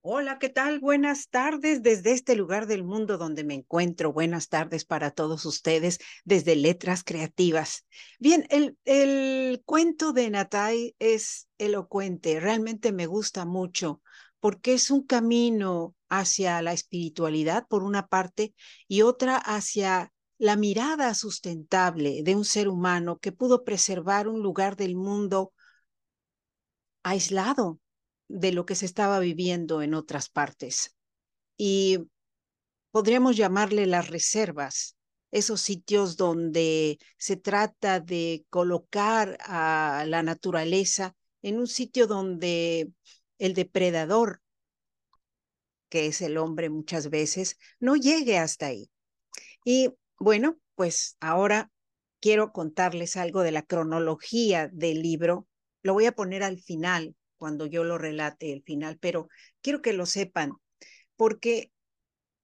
Hola, ¿qué tal? Buenas tardes desde este lugar del mundo donde me encuentro. Buenas tardes para todos ustedes desde Letras Creativas. Bien, el, el cuento de Natai es elocuente, realmente me gusta mucho porque es un camino hacia la espiritualidad por una parte y otra hacia la mirada sustentable de un ser humano que pudo preservar un lugar del mundo aislado de lo que se estaba viviendo en otras partes. Y podríamos llamarle las reservas, esos sitios donde se trata de colocar a la naturaleza en un sitio donde el depredador, que es el hombre muchas veces, no llegue hasta ahí. Y bueno, pues ahora quiero contarles algo de la cronología del libro. Lo voy a poner al final cuando yo lo relate el final, pero quiero que lo sepan, porque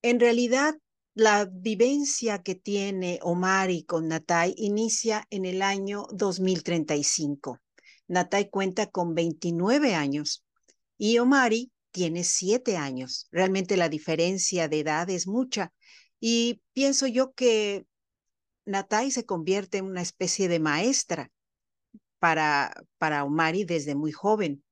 en realidad la vivencia que tiene Omari con Natai inicia en el año 2035. Natai cuenta con 29 años y Omari tiene 7 años. Realmente la diferencia de edad es mucha y pienso yo que Natai se convierte en una especie de maestra para, para Omari desde muy joven.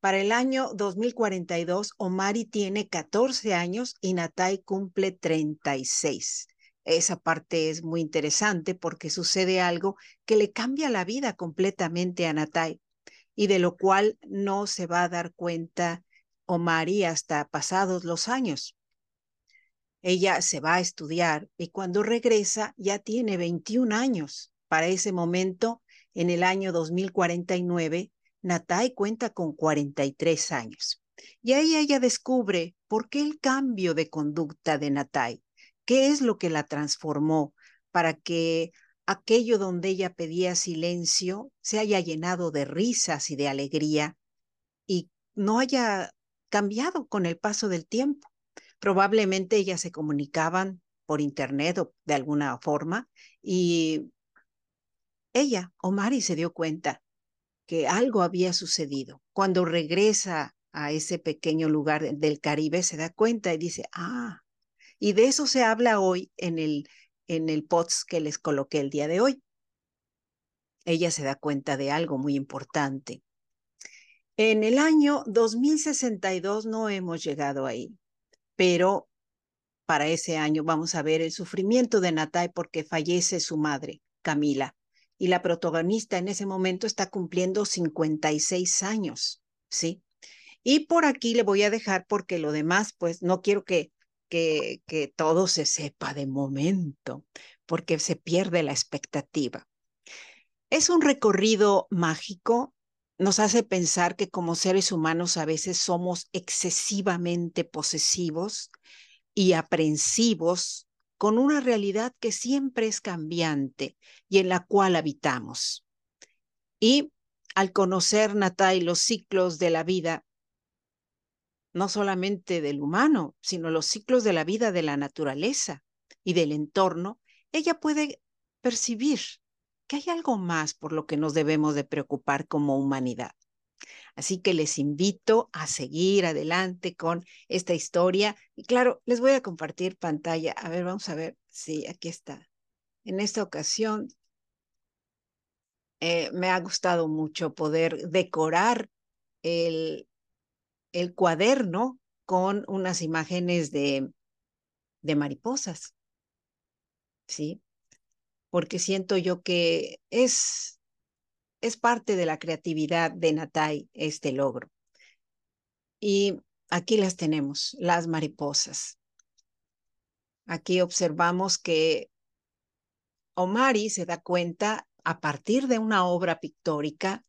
Para el año 2042, Omari tiene 14 años y Natai cumple 36. Esa parte es muy interesante porque sucede algo que le cambia la vida completamente a Natai y de lo cual no se va a dar cuenta Omari hasta pasados los años. Ella se va a estudiar y cuando regresa ya tiene 21 años. Para ese momento, en el año 2049, Natai cuenta con 43 años. Y ahí ella descubre por qué el cambio de conducta de Natai, qué es lo que la transformó para que aquello donde ella pedía silencio se haya llenado de risas y de alegría y no haya cambiado con el paso del tiempo. Probablemente ellas se comunicaban por internet o de alguna forma y ella, Omari, se dio cuenta que algo había sucedido. Cuando regresa a ese pequeño lugar del Caribe, se da cuenta y dice, ah, y de eso se habla hoy en el, en el POTS que les coloqué el día de hoy. Ella se da cuenta de algo muy importante. En el año 2062 no hemos llegado ahí, pero para ese año vamos a ver el sufrimiento de Natai porque fallece su madre, Camila y la protagonista en ese momento está cumpliendo 56 años, ¿sí? Y por aquí le voy a dejar porque lo demás, pues no quiero que, que, que todo se sepa de momento, porque se pierde la expectativa. Es un recorrido mágico, nos hace pensar que como seres humanos a veces somos excesivamente posesivos y aprensivos con una realidad que siempre es cambiante y en la cual habitamos. Y al conocer Natai los ciclos de la vida, no solamente del humano, sino los ciclos de la vida de la naturaleza y del entorno, ella puede percibir que hay algo más por lo que nos debemos de preocupar como humanidad. Así que les invito a seguir adelante con esta historia. Y claro, les voy a compartir pantalla. A ver, vamos a ver. Sí, aquí está. En esta ocasión eh, me ha gustado mucho poder decorar el, el cuaderno con unas imágenes de, de mariposas. ¿Sí? Porque siento yo que es es parte de la creatividad de Natai este logro. Y aquí las tenemos, las mariposas. Aquí observamos que Omari se da cuenta a partir de una obra pictórica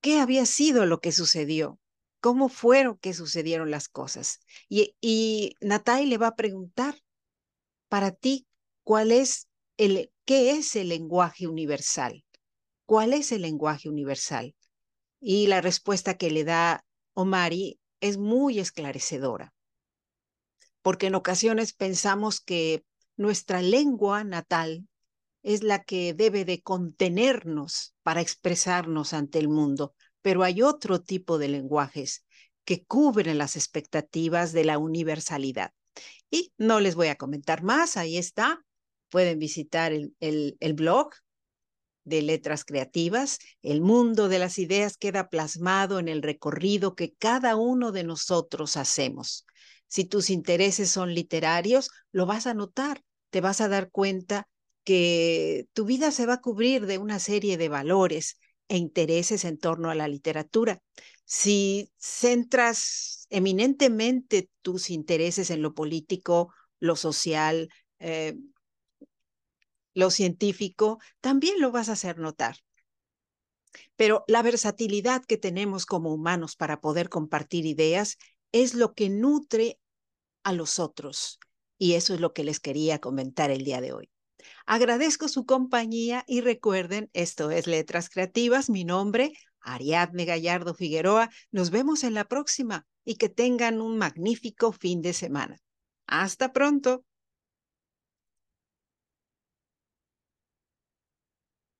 qué había sido lo que sucedió, cómo fueron que sucedieron las cosas. Y, y Natai le va a preguntar, para ti, ¿cuál es el, ¿qué es el lenguaje universal? ¿Cuál es el lenguaje universal? Y la respuesta que le da Omari es muy esclarecedora, porque en ocasiones pensamos que nuestra lengua natal es la que debe de contenernos para expresarnos ante el mundo, pero hay otro tipo de lenguajes que cubren las expectativas de la universalidad. Y no les voy a comentar más, ahí está. Pueden visitar el, blog de letras creativas, el mundo de las ideas queda plasmado en el recorrido que cada uno de nosotros hacemos. Si tus intereses son literarios, lo vas a notar, te vas a dar cuenta que tu vida se va a cubrir de una serie de valores e intereses en torno a la literatura. Si centras eminentemente tus intereses en lo político, lo social, eh, lo científico, también lo vas a hacer notar. Pero la versatilidad que tenemos como humanos para poder compartir ideas es lo que nutre a los otros. Y eso es lo que les quería comentar el día de hoy. Agradezco su compañía y recuerden, esto es Letras Creativas, mi nombre, Ariadne Gallardo Figueroa. Nos vemos en la próxima y que tengan un magnífico fin de semana. Hasta pronto.